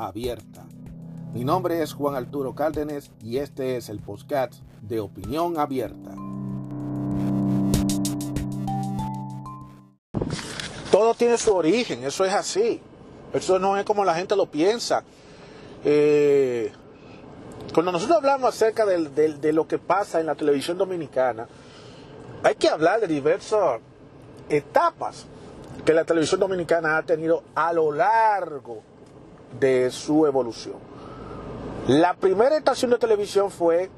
abierta. Mi nombre es Juan Arturo Cárdenas y este es el podcast de Opinión Abierta. Todo tiene su origen, eso es así. Eso no es como la gente lo piensa. Eh, cuando nosotros hablamos acerca de, lo que pasa en la televisión dominicana, hay que hablar de diversas etapas que la televisión dominicana ha tenido a lo largo de su evolución. La primera estación de televisión fue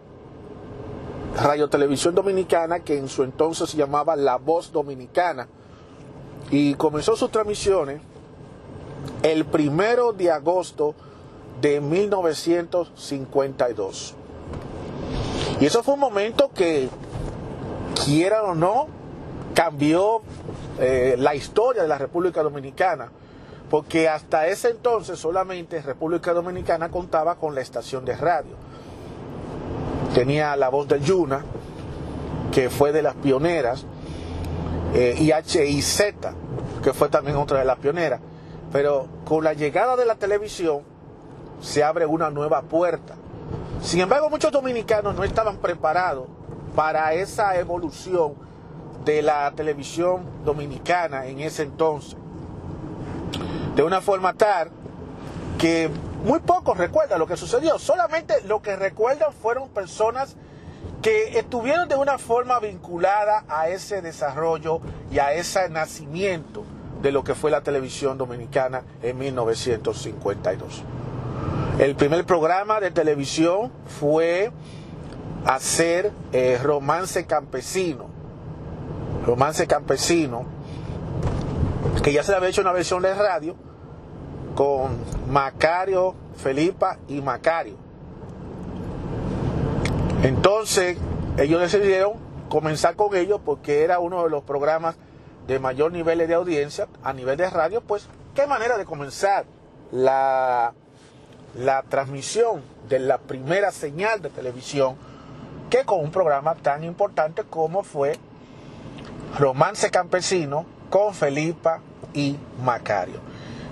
Radio Televisión Dominicana, que en su entonces se llamaba La Voz Dominicana, y comenzó sus transmisiones el primero de agosto de 1952. Y eso fue un momento que, quieran o no, cambió eh, la historia de la República Dominicana porque hasta ese entonces solamente República Dominicana contaba con la estación de radio. Tenía la voz de Yuna, que fue de las pioneras, eh, y HIZ, que fue también otra de las pioneras. Pero con la llegada de la televisión se abre una nueva puerta. Sin embargo, muchos dominicanos no estaban preparados para esa evolución de la televisión dominicana en ese entonces de una forma tal que muy pocos recuerdan lo que sucedió. Solamente lo que recuerdan fueron personas que estuvieron de una forma vinculada a ese desarrollo y a ese nacimiento de lo que fue la televisión dominicana en 1952. El primer programa de televisión fue hacer eh, Romance Campesino. Romance Campesino que ya se le había hecho una versión de radio con Macario, Felipa y Macario. Entonces, ellos decidieron comenzar con ellos porque era uno de los programas de mayor nivel de audiencia a nivel de radio, pues qué manera de comenzar la, la transmisión de la primera señal de televisión que con un programa tan importante como fue Romance Campesino con Felipa y Macario.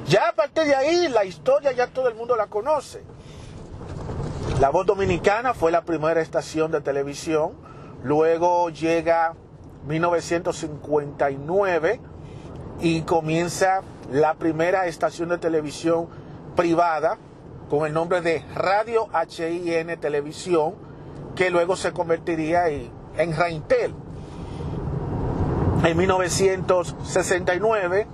Ya a partir de ahí la historia ya todo el mundo la conoce. La Voz Dominicana fue la primera estación de televisión, luego llega 1959 y comienza la primera estación de televisión privada con el nombre de Radio HIN Televisión, que luego se convertiría en Raintel en 1969,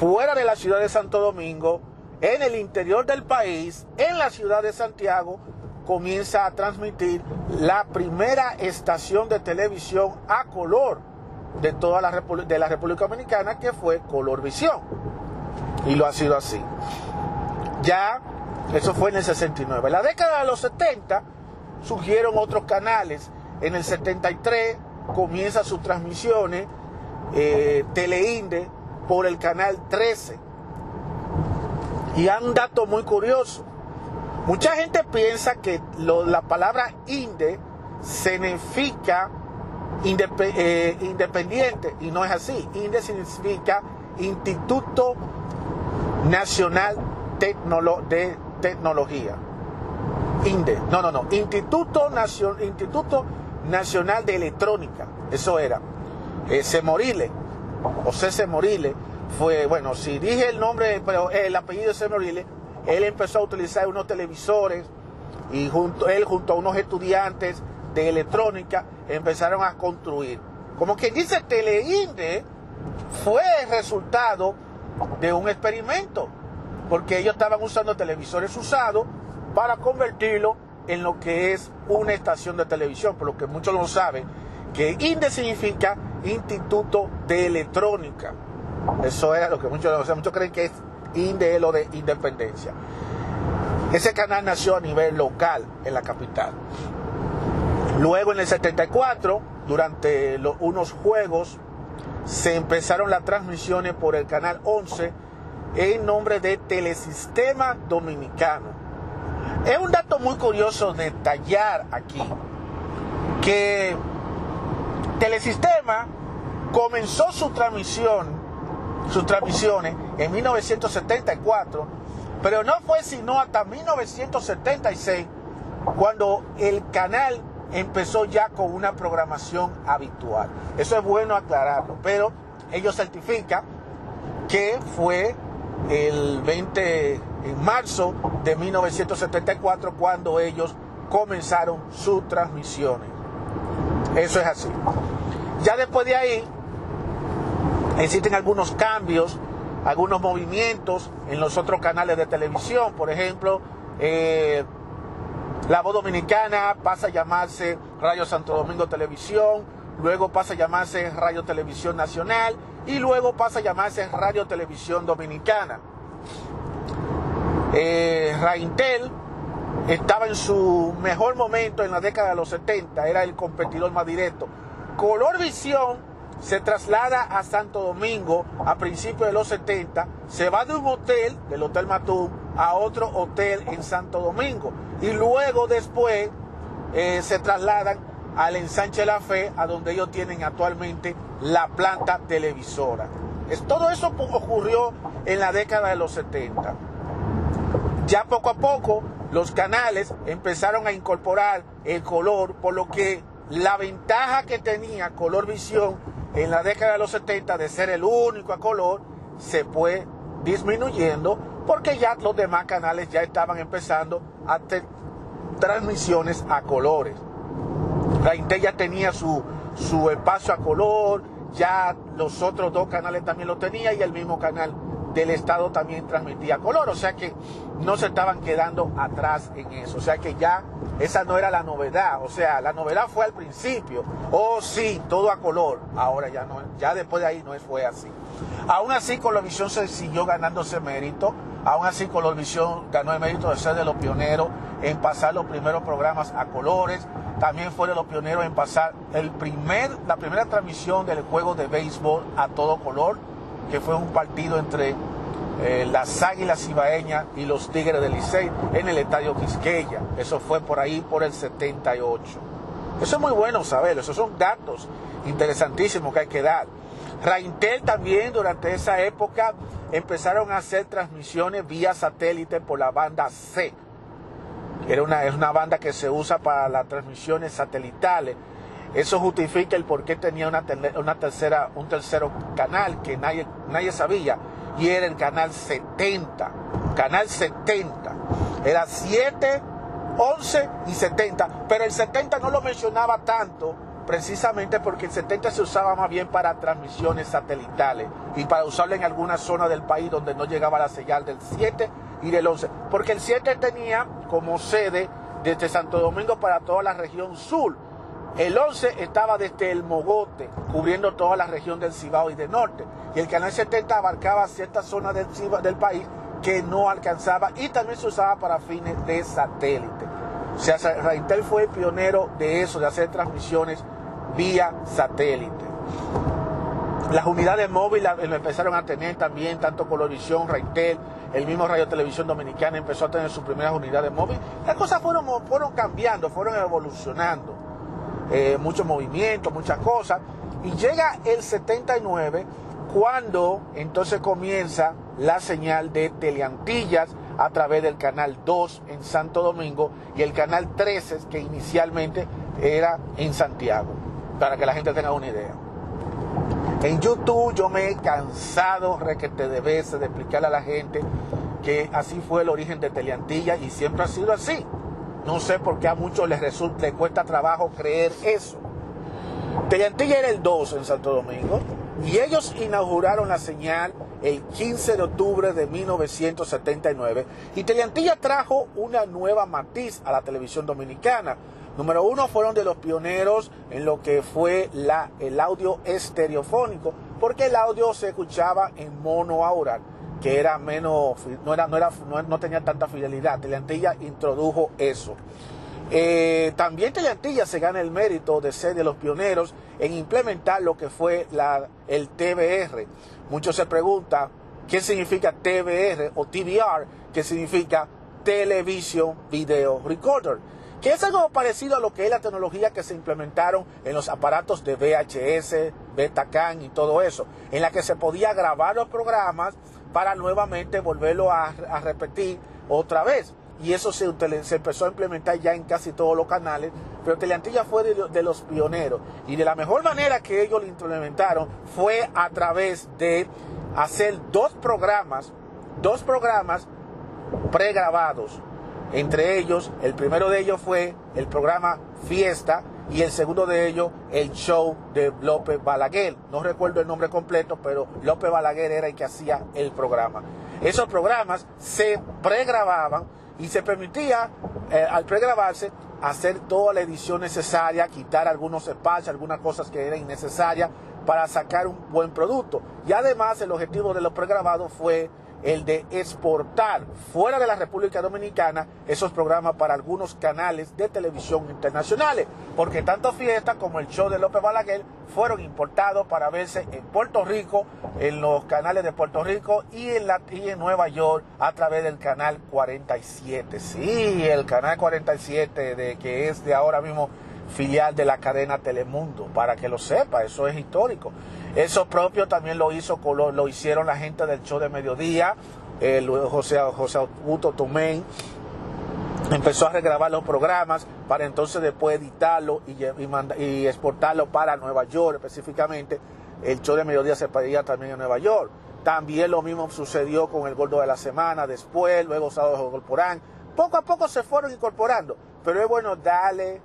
fuera de la ciudad de Santo Domingo, en el interior del país, en la ciudad de Santiago, comienza a transmitir la primera estación de televisión a color de toda la, de la República Dominicana, que fue Color Visión. Y lo ha sido así. Ya, eso fue en el 69. En la década de los 70 surgieron otros canales. En el 73 comienza sus transmisiones eh, Teleinde por el canal 13. Y hay un dato muy curioso. Mucha gente piensa que la palabra INDE significa eh, independiente y no es así. INDE significa Instituto Nacional de Tecnología. INDE, no, no, no, Instituto, Instituto Nacional de Electrónica, eso era. Ese Morile, José Semorile, fue, bueno, si dije el nombre, pero el apellido de Semorile, él empezó a utilizar unos televisores y junto, él junto a unos estudiantes de electrónica empezaron a construir. Como quien dice, Teleinde fue el resultado de un experimento, porque ellos estaban usando televisores usados para convertirlo en lo que es una estación de televisión, por lo que muchos no saben, que INDE significa Instituto de Electrónica. Eso era lo que muchos, o sea, muchos creen que es INDE lo de independencia. Ese canal nació a nivel local en la capital. Luego en el 74, durante unos juegos, se empezaron las transmisiones por el canal 11 en nombre de Telesistema Dominicano. Es un dato muy curioso detallar aquí que Telesistema comenzó su transmisión, sus transmisiones en 1974, pero no fue sino hasta 1976 cuando el canal empezó ya con una programación habitual. Eso es bueno aclararlo, pero ellos certifican que fue el 20 en marzo de 1974 cuando ellos comenzaron sus transmisiones. Eso es así. Ya después de ahí existen algunos cambios, algunos movimientos en los otros canales de televisión. Por ejemplo, eh, la voz dominicana pasa a llamarse Radio Santo Domingo Televisión, luego pasa a llamarse Radio Televisión Nacional y luego pasa a llamarse Radio Televisión Dominicana. Eh, Raintel estaba en su mejor momento en la década de los 70, era el competidor más directo. Color Visión se traslada a Santo Domingo a principios de los 70, se va de un hotel, del Hotel Matum, a otro hotel en Santo Domingo y luego después eh, se trasladan al ensanche La Fe, a donde ellos tienen actualmente la planta televisora. Es, todo eso ocurrió en la década de los 70. Ya poco a poco los canales empezaron a incorporar el color, por lo que la ventaja que tenía Color Visión en la década de los 70 de ser el único a color se fue disminuyendo porque ya los demás canales ya estaban empezando a tener transmisiones a colores. La Intel ya tenía su, su espacio a color, ya los otros dos canales también lo tenían y el mismo canal del Estado también transmitía color, o sea que no se estaban quedando atrás en eso, o sea que ya esa no era la novedad, o sea, la novedad fue al principio, oh sí, todo a color, ahora ya no, ya después de ahí no fue así. Aún así Colovisión se siguió ganándose mérito, aún así Colovisión ganó el mérito de ser de los pioneros en pasar los primeros programas a colores, también fue de los pioneros en pasar el primer, la primera transmisión del juego de béisbol a todo color, que fue un partido entre eh, las Águilas Ibaeñas y los Tigres del Licey en el Estadio Quisqueya. Eso fue por ahí por el 78. Eso es muy bueno saberlo, esos son datos interesantísimos que hay que dar. Raintel también durante esa época empezaron a hacer transmisiones vía satélite por la banda C. Era una, es una banda que se usa para las transmisiones satelitales eso justifica el por qué tenía una, una tercera, un tercero canal que nadie, nadie sabía y era el canal 70. Canal 70. Era 7, 11 y 70. Pero el 70 no lo mencionaba tanto precisamente porque el 70 se usaba más bien para transmisiones satelitales y para usarlo en alguna zona del país donde no llegaba la señal del 7 y del 11. Porque el 7 tenía como sede desde Santo Domingo para toda la región sur el 11 estaba desde el Mogote, cubriendo toda la región del Cibao y del norte. Y el canal 70 abarcaba ciertas zonas del, del país que no alcanzaba y también se usaba para fines de satélite. O sea, Raintel fue pionero de eso, de hacer transmisiones vía satélite. Las unidades móviles lo empezaron a tener también, tanto Colorvisión, Raintel, el mismo Radio Televisión Dominicana empezó a tener sus primeras unidades móviles. Las cosas fueron, fueron cambiando, fueron evolucionando. Eh, mucho movimiento, muchas cosas. Y llega el 79 cuando entonces comienza la señal de Teleantillas a través del canal 2 en Santo Domingo y el canal 13 que inicialmente era en Santiago, para que la gente tenga una idea. En YouTube yo me he cansado requete de veces de explicarle a la gente que así fue el origen de Teleantillas y siempre ha sido así. No sé por qué a muchos les, resulta, les cuesta trabajo creer eso. Teleantilla era el 2 en Santo Domingo y ellos inauguraron la señal el 15 de octubre de 1979 y Teleantilla trajo una nueva matiz a la televisión dominicana. Número uno, fueron de los pioneros en lo que fue la, el audio estereofónico, porque el audio se escuchaba en mono aural que era menos, no, era, no, era, no, tenía tanta fidelidad. Teleantilla introdujo eso. Eh, también Teleantilla se gana el mérito de ser de los pioneros en implementar lo que fue la, el TBR. Muchos se preguntan qué significa TBR o TBR, que significa Television Video Recorder que es algo parecido a lo que es la tecnología que se implementaron en los aparatos de VHS, Betacam y todo eso, en la que se podía grabar los programas para nuevamente volverlo a, repetir otra vez. Y eso se, empezó a implementar ya en casi todos los canales, pero Teleantilla fue de, de los pioneros. Y de la mejor manera que ellos lo implementaron fue a través de hacer dos programas, dos programas pregrabados entre ellos, el primero de ellos fue el programa Fiesta y el segundo de ellos el show de López Balaguer. No recuerdo el nombre completo, pero López Balaguer era el que hacía el programa. Esos programas se pregrababan y se permitía, eh, al pregrabarse, hacer toda la edición necesaria, quitar algunos espacios, algunas cosas que eran innecesarias para sacar un buen producto. Y además el objetivo de los pregrabados fue el de exportar fuera de la República Dominicana esos programas para algunos canales de televisión internacionales, porque tanto Fiesta como el show de López Balaguer fueron importados para verse en Puerto Rico, en los canales de Puerto Rico y en, la, y en Nueva York a través del canal 47. Sí, el canal 47 de que es de ahora mismo filial de la cadena Telemundo, para que lo sepa, eso es histórico. Eso propio también lo hizo, lo, lo hicieron la gente del show de mediodía, el José, José Augusto Tomén, empezó a regrabar los programas para entonces después editarlo y, y, exportarlo para Nueva York específicamente. El show de mediodía se pedía también en Nueva York. También lo mismo sucedió con el Gordo de la Semana, después, luego Sábado de Incorporan. Poco a poco se fueron incorporando, pero es bueno darle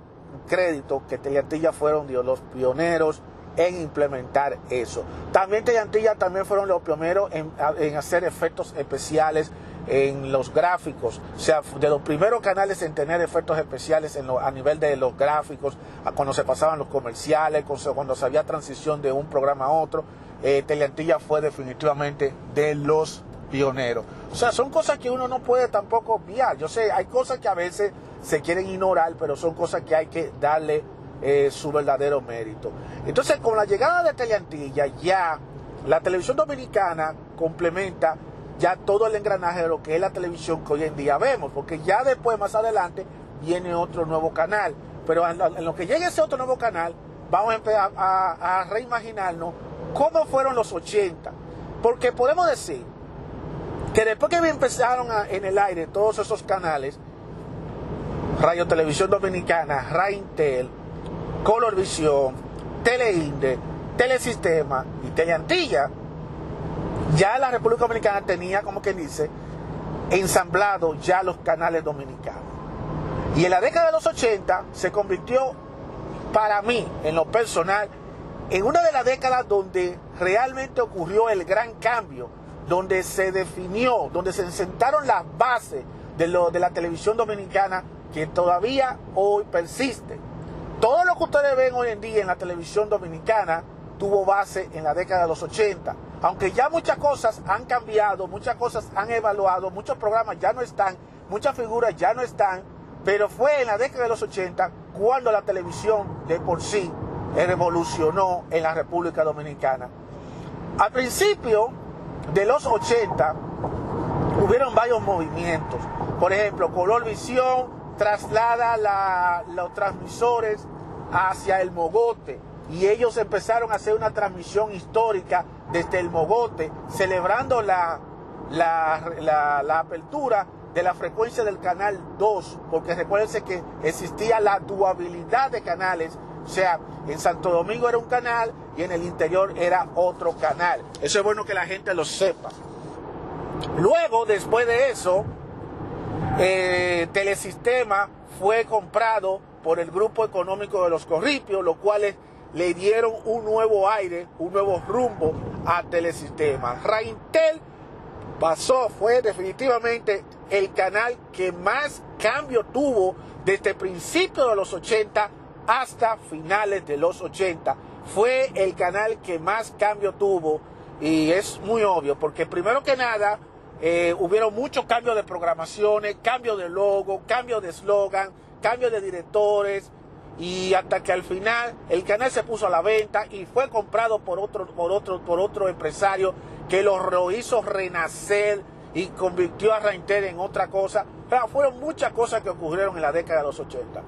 crédito que Teleantilla fueron los pioneros en implementar eso. También Tellantilla también fueron los pioneros en, hacer efectos especiales en los gráficos, o sea, de los primeros canales en tener efectos especiales a nivel de los gráficos, cuando se pasaban los comerciales, cuando se había transición de un programa a otro, eh, Teleantilla fue definitivamente de los pioneros. O sea, son cosas que uno no puede tampoco obviar. Yo sé, hay cosas que a veces se quieren ignorar, pero son cosas que hay que darle eh, su verdadero mérito. Entonces, con la llegada de Teleantilla, ya la televisión dominicana complementa ya todo el engranaje de lo que es la televisión que hoy en día vemos, porque ya después, más adelante, viene otro nuevo canal. Pero en lo que llegue ese otro nuevo canal, vamos a empezar a, reimaginarnos cómo fueron los 80. Porque podemos decir que después que empezaron en el aire todos esos canales, Radio Televisión Dominicana, Raintel, Colorvisión, Teleinde, Telesistema y Teleantilla, ya la República Dominicana tenía, como quien dice, ensamblado ya los canales dominicanos. Y en la década de los 80 se convirtió, para mí, en lo personal, en una de las décadas donde realmente ocurrió el gran cambio, donde se definió, donde se sentaron las bases de, lo, de la televisión dominicana que todavía hoy persiste. Todo lo que ustedes ven hoy en día en la televisión dominicana tuvo base en la década de los 80. Aunque ya muchas cosas han cambiado, muchas cosas han evaluado, muchos programas ya no están, muchas figuras ya no están, pero fue en la década de los 80 cuando la televisión de por sí revolucionó en la República Dominicana. Al principio de los 80 hubieron varios movimientos. Por ejemplo, Color Visión traslada los transmisores hacia el Mogote y ellos empezaron a hacer una transmisión histórica desde el Mogote, celebrando la, la, apertura de la frecuencia del canal 2, porque recuérdense que existía la duabilidad de canales, o sea, en Santo Domingo era un canal y en el interior era otro canal. Eso es bueno que la gente lo sepa. Luego, después de eso, eh, Telesistema fue comprado por el grupo económico de los Corripios, los cuales le dieron un nuevo aire, un nuevo rumbo a Telesistema. Raintel pasó, fue definitivamente el canal que más cambio tuvo desde principios de los 80 hasta finales de los 80. Fue el canal que más cambio tuvo y es muy obvio porque primero que nada eh, hubieron muchos cambios de programaciones, cambios de logo, cambios de eslogan, cambios de directores y hasta que al final el canal se puso a la venta y fue comprado por otro, por otro, por otro empresario que lo hizo renacer y convirtió a Rainter en otra cosa. Fueron muchas cosas que ocurrieron en la década de los 80.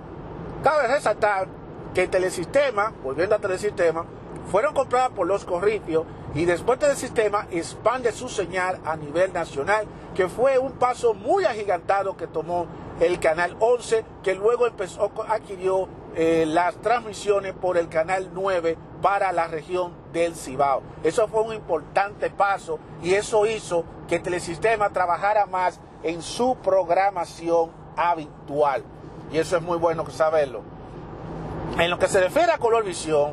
Cabe resaltar que Telesistema, volviendo a Telesistema, fueron compradas por los Corripios y después del sistema expande su señal a nivel nacional, que fue un paso muy agigantado que tomó el canal 11, que luego empezó, adquirió eh, las transmisiones por el canal 9 para la región del Cibao. Eso fue un importante paso y eso hizo que Telesistema trabajara más en su programación habitual. Y eso es muy bueno saberlo. En lo que se refiere a Colorvisión,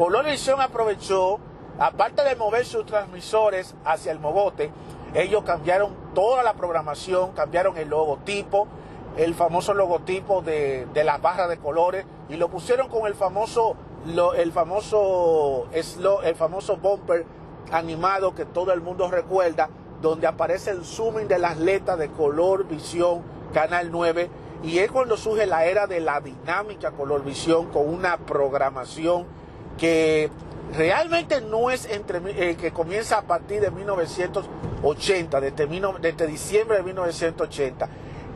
Colorvisión aprovechó, aparte de mover sus transmisores hacia el mogote, ellos cambiaron toda la programación, cambiaron el logotipo, el famoso logotipo de, de las barras de colores y lo pusieron con el famoso, el famoso, el famoso bumper animado que todo el mundo recuerda, donde aparece el zooming de las letras de color visión Canal 9 y es cuando surge la era de la dinámica color visión con una programación que realmente no es entre, eh, que comienza a partir de 1980, desde, desde diciembre de 1980.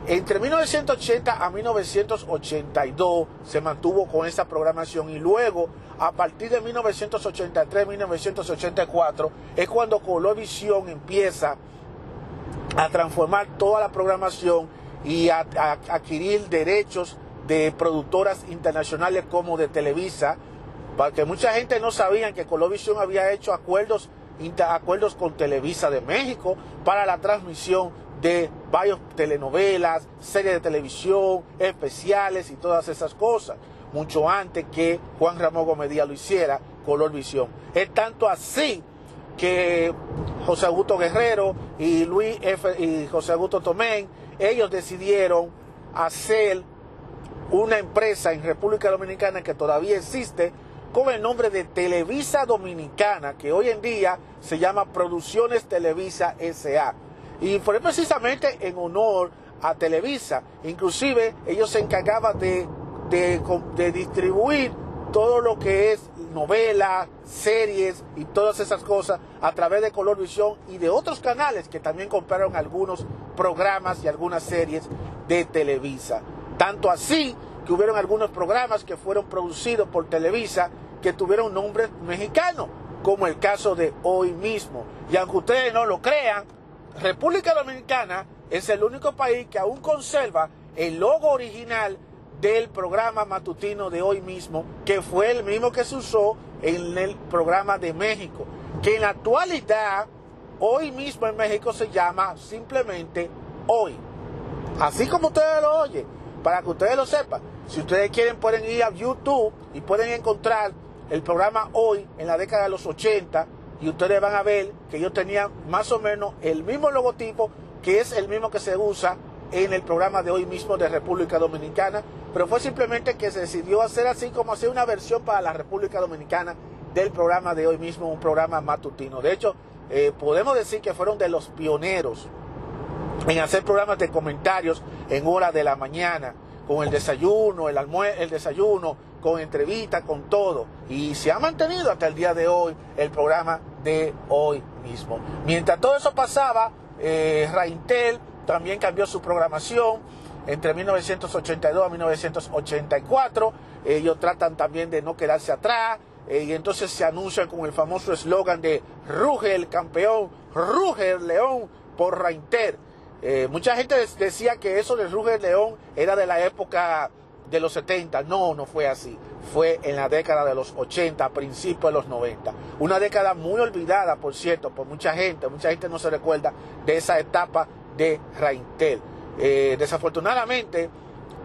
Entre 1980 a 1982 se mantuvo con esa programación y luego a partir de 1983-1984 es cuando Colovisión empieza a transformar toda la programación y a, adquirir derechos de productoras internacionales como de Televisa, porque mucha gente no sabía que Colovisión había hecho acuerdos, acuerdos con Televisa de México para la transmisión de varias telenovelas, series de televisión, especiales y todas esas cosas, mucho antes que Juan Ramón Gómez lo hiciera, Color Visión. Es tanto así que José Augusto Guerrero y Luis y José Augusto Tomén, ellos decidieron hacer una empresa en República Dominicana que todavía existe con el nombre de Televisa Dominicana, que hoy en día se llama Producciones Televisa SA. Y fue precisamente en honor a Televisa. Inclusive ellos se encargaban de, de, distribuir todo lo que es novelas, series y todas esas cosas a través de Color Visión y de otros canales que también compraron algunos programas y algunas series de Televisa. Tanto así que hubieron algunos programas que fueron producidos por Televisa que tuvieron nombre mexicano, como el caso de hoy mismo. Y aunque ustedes no lo crean, República Dominicana es el único país que aún conserva el logo original del programa matutino de hoy mismo, que fue el mismo que se usó en el programa de México, que en la actualidad, hoy mismo en México se llama simplemente Hoy. Así como ustedes lo oyen, para que ustedes lo sepan. Si ustedes quieren pueden ir a YouTube y pueden encontrar el programa Hoy en la década de los 80 y ustedes van a ver que yo tenía más o menos el mismo logotipo que es el mismo que se usa en el programa de hoy mismo de República Dominicana, pero fue simplemente que se decidió hacer así como hacer una versión para la República Dominicana del programa de hoy mismo, un programa matutino. De hecho, eh, podemos decir que fueron de los pioneros en hacer programas de comentarios en hora de la mañana, con el desayuno, el almuerzo, el desayuno, con entrevistas, con todo. Y se ha mantenido hasta el día de hoy el programa de hoy mismo. Mientras todo eso pasaba, eh, Raintel también cambió su programación entre 1982 a 1984. Ellos tratan también de no quedarse atrás. Eh, y entonces se anuncian con el famoso eslogan de Ruge el campeón, Ruge el león por Raintel. Eh, mucha gente decía que eso de Ruge el león era de la época de los 70. No, no fue así. Fue en la década de los 80, principios de los 90. Una década muy olvidada, por cierto, por mucha gente. Mucha gente no se recuerda de esa etapa de Raintel. Eh, desafortunadamente,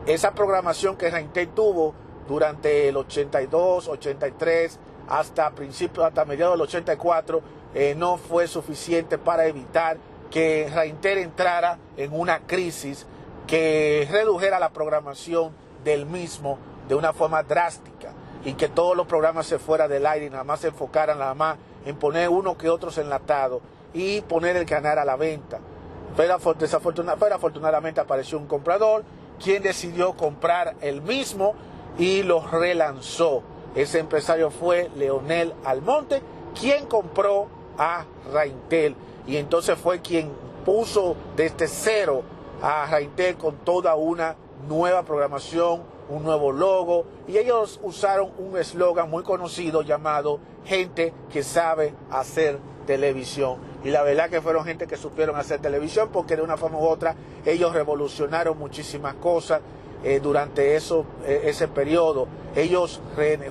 esa programación que Raintel tuvo durante el 82, 83, hasta principios, hasta mediados del 84, eh, no fue suficiente para evitar que Raintel entrara en una crisis que redujera la programación del mismo de una forma drástica y que todos los programas se fueran del aire y nada más se enfocaran nada más en poner uno que otros enlatados y poner el canal a la venta. pero, afortunadamente apareció un comprador quien decidió comprar el mismo y lo relanzó. Ese empresario fue Leonel Almonte, quien compró a Raintel y entonces fue quien puso desde cero a Raintel con toda una nueva programación, un nuevo logo y ellos usaron un eslogan muy conocido llamado gente que sabe hacer televisión. Y la verdad que fueron gente que supieron hacer televisión porque de una forma u otra ellos revolucionaron muchísimas cosas eh, durante eso, eh, ese periodo. Ellos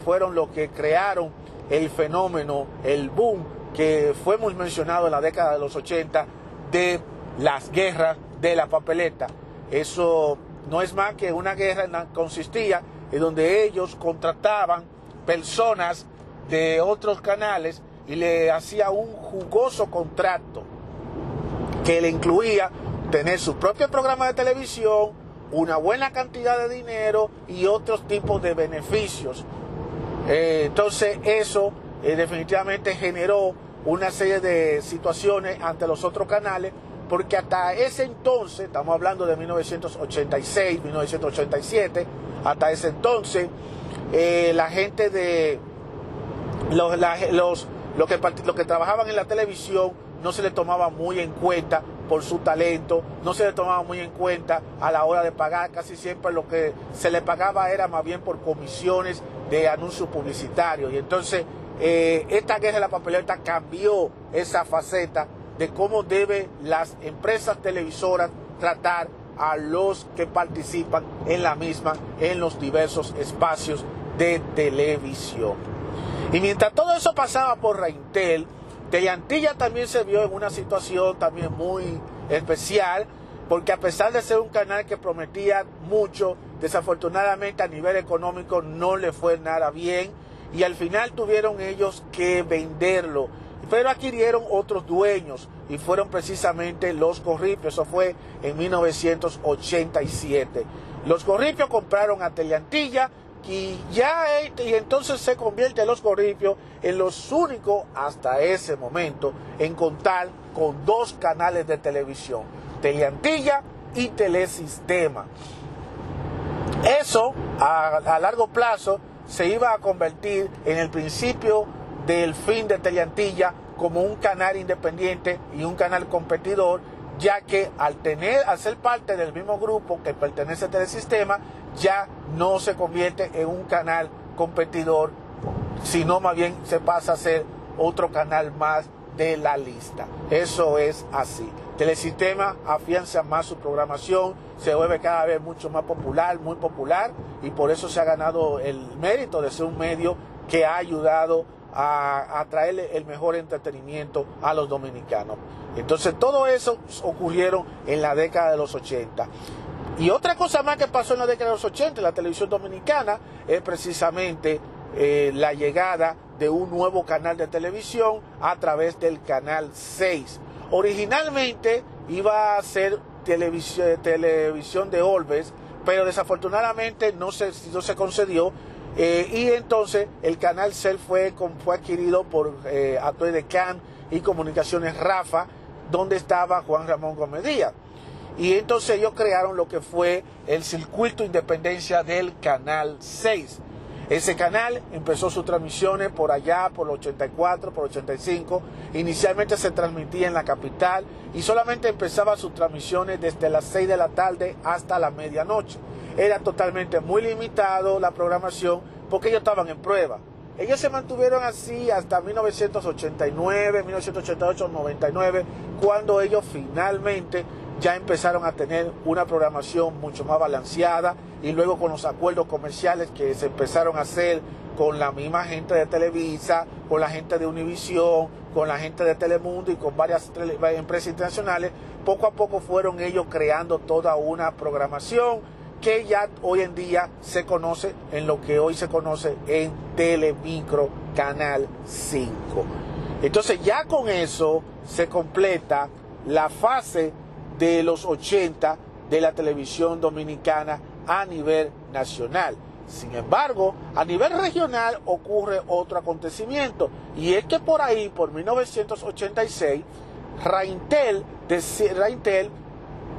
fueron los que crearon el fenómeno, el boom que fue muy mencionado en la década de los 80 de las guerras de la papeleta. Eso no es más que una guerra en consistía en donde ellos contrataban personas de otros canales y le hacía un jugoso contrato que le incluía tener su propio programa de televisión, una buena cantidad de dinero y otros tipos de beneficios. Eh, entonces eso eh, definitivamente generó una serie de situaciones ante los otros canales porque hasta ese entonces, estamos hablando de 1986, 1987, hasta ese entonces, eh, la gente de los, los, los, que, los que trabajaban en la televisión no se les tomaba muy en cuenta por su talento, no se le tomaba muy en cuenta a la hora de pagar, casi siempre lo que se le pagaba era más bien por comisiones de anuncios publicitarios. Y entonces eh, esta guerra de la papeleta cambió esa faceta de cómo deben las empresas televisoras tratar a los que participan en la misma en los diversos espacios de televisión. Y mientras todo eso pasaba por Reintel, Teleantilla también se vio en una situación también muy especial, porque a pesar de ser un canal que prometía mucho, desafortunadamente a nivel económico no le fue nada bien y al final tuvieron ellos que venderlo pero adquirieron otros dueños y fueron precisamente los Corripios, eso fue en 1987. Los Corripios compraron a Teleantilla y ya y entonces se convierte los Corripios en los únicos hasta ese momento en contar con dos canales de televisión, Teleantilla y Telesistema. Eso a largo plazo se iba a convertir en el principio del fin de Teleantilla como un canal independiente y un canal competidor, ya que al tener, al ser parte del mismo grupo que pertenece a Telesistema, ya no se convierte en un canal competidor, sino más bien se pasa a ser otro canal más de la lista. Eso es así. Telesistema afianza más su programación, se vuelve cada vez mucho más popular, muy popular, y por eso se ha ganado el mérito de ser un medio que ha ayudado a, traerle el mejor entretenimiento a los dominicanos. Entonces todo eso ocurrieron en la década de los 80. Y otra cosa más que pasó en la década de los 80 en la televisión dominicana es precisamente eh, la llegada de un nuevo canal de televisión a través del canal 6. Originalmente iba a ser televisión, televisión de Olves, pero desafortunadamente no se, no se concedió eh, y entonces el canal CEL fue, fue adquirido por eh, de Can y Comunicaciones Rafa, donde estaba Juan Ramón Gómez Díaz. Y entonces ellos crearon lo que fue el circuito independencia del Canal 6. Ese canal empezó sus transmisiones por allá, por el 84, por el 85. Inicialmente se transmitía en la capital y solamente empezaba sus transmisiones desde las 6 de la tarde hasta la medianoche. Era totalmente muy limitado la programación porque ellos estaban en prueba. Ellos se mantuvieron así hasta 1989, 1988, 99, cuando ellos finalmente ya empezaron a tener una programación mucho más balanceada y luego con los acuerdos comerciales que se empezaron a hacer con la misma gente de Televisa, con la gente de Univisión, con la gente de Telemundo y con varias empresas internacionales, poco a poco fueron ellos creando toda una programación que ya hoy en día se conoce en lo que hoy se conoce en Telemicro Canal 5. Entonces ya con eso se completa la fase de los 80 de la televisión dominicana a nivel nacional. Sin embargo, a nivel regional ocurre otro acontecimiento y es que por ahí, por 1986, Raintel, de, Raintel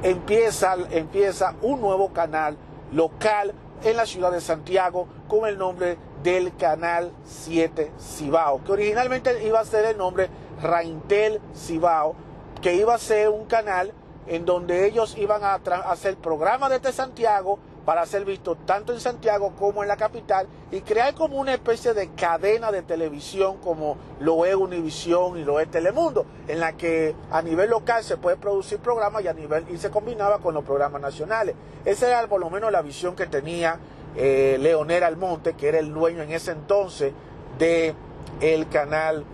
empieza, empieza un nuevo canal local en la ciudad de Santiago con el nombre del Canal 7 Cibao, que originalmente iba a ser el nombre Raintel Cibao, que iba a ser un canal en donde ellos iban a hacer programas desde Santiago para ser visto tanto en Santiago como en la capital y crear como una especie de cadena de televisión como lo es Univisión y lo es Telemundo, en la que a nivel local se puede producir programas y a nivel y se combinaba con los programas nacionales. Esa era por lo menos la visión que tenía eh, Leonel Almonte, que era el dueño en ese entonces de el canal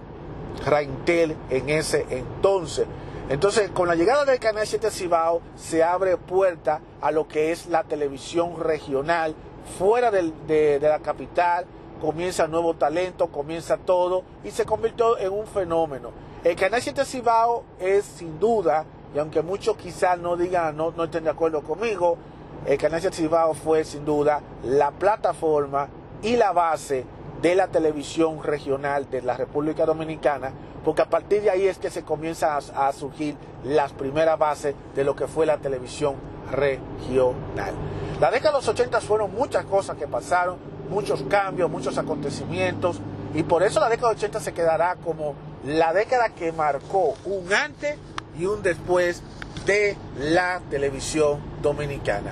Raintel en ese entonces. Entonces, con la llegada del Canal 7 Cibao, se abre puerta a lo que es la televisión regional, fuera de, la capital, comienza nuevo talento, comienza todo, y se convirtió en un fenómeno. El Canal 7 Cibao es sin duda, y aunque muchos quizás no digan, no, no estén de acuerdo conmigo, el Canal 7 Cibao fue sin duda la plataforma y la base de la televisión regional de la República Dominicana porque a partir de ahí es que se comienzan a, surgir las primeras bases de lo que fue la televisión regional. La década de los 80 fueron muchas cosas que pasaron, muchos cambios, muchos acontecimientos, y por eso la década de 80 se quedará como la década que marcó un antes y un después de la televisión dominicana.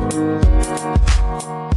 Música